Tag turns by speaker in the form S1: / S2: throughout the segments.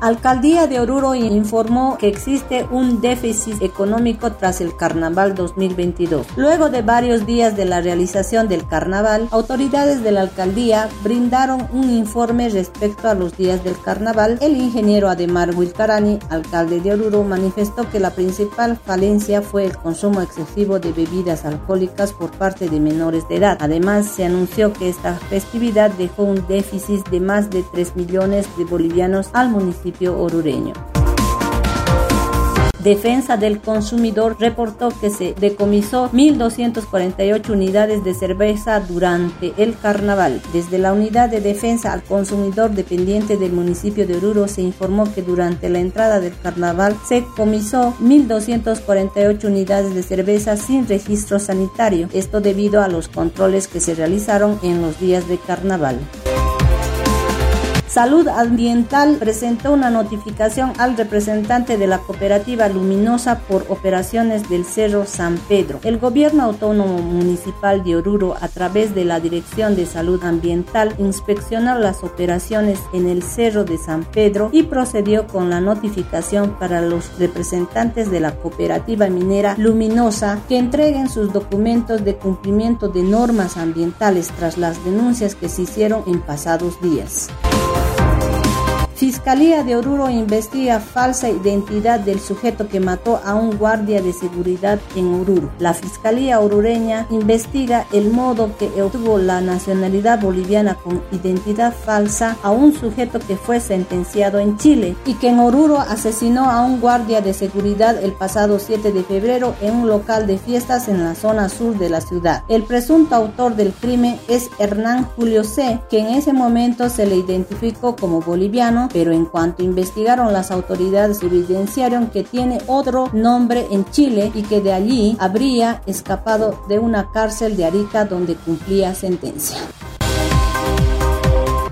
S1: Alcaldía de Oruro informó que existe un déficit económico tras el Carnaval 2022. Luego de varios días de la realización del carnaval, autoridades de la alcaldía brindaron un informe respecto a los días del carnaval. El ingeniero Ademar Wilcarani, alcalde de Oruro, manifestó que la principal falencia fue el consumo excesivo de bebidas alcohólicas por parte de menores de edad. Además, se anunció que esta festividad dejó un déficit de más de 3 millones de bolivianos al municipio orureño. Defensa del Consumidor reportó que se decomisó 1.248 unidades de cerveza durante el carnaval. Desde la Unidad de Defensa al Consumidor dependiente del municipio de Oruro se informó que durante la entrada del carnaval se comisó 1.248 unidades de cerveza sin registro sanitario. Esto debido a los controles que se realizaron en los días de carnaval. Salud Ambiental presentó una notificación al representante de la cooperativa Luminosa por operaciones del Cerro San Pedro. El gobierno autónomo municipal de Oruro, a través de la Dirección de Salud Ambiental, inspeccionó las operaciones en el Cerro de San Pedro y procedió con la notificación para los representantes de la cooperativa minera Luminosa que entreguen sus documentos de cumplimiento de normas ambientales tras las denuncias que se hicieron en pasados días. Fiscalía de Oruro investiga falsa identidad del sujeto que mató a un guardia de seguridad en Oruro. La Fiscalía orureña investiga el modo que obtuvo la nacionalidad boliviana con identidad falsa a un sujeto que fue sentenciado en Chile y que en Oruro asesinó a un guardia de seguridad el pasado 7 de febrero en un local de fiestas en la zona sur de la ciudad. El presunto autor del crimen es Hernán Julio C., que en ese momento se le identificó como boliviano pero en cuanto investigaron las autoridades evidenciaron que tiene otro nombre en Chile y que de allí habría escapado de una cárcel de Arica donde cumplía sentencia.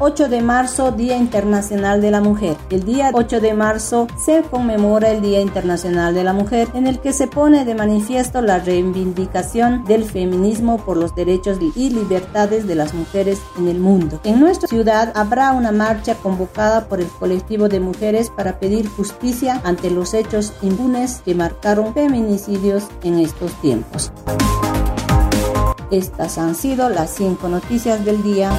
S1: 8 de marzo, Día Internacional de la Mujer. El día 8 de marzo se conmemora el Día Internacional de la Mujer, en el que se pone de manifiesto la reivindicación del feminismo por los derechos y libertades de las mujeres en el mundo. En nuestra ciudad habrá una marcha convocada por el colectivo de mujeres para pedir justicia ante los hechos impunes que marcaron feminicidios en estos tiempos. Estas han sido las cinco noticias del día.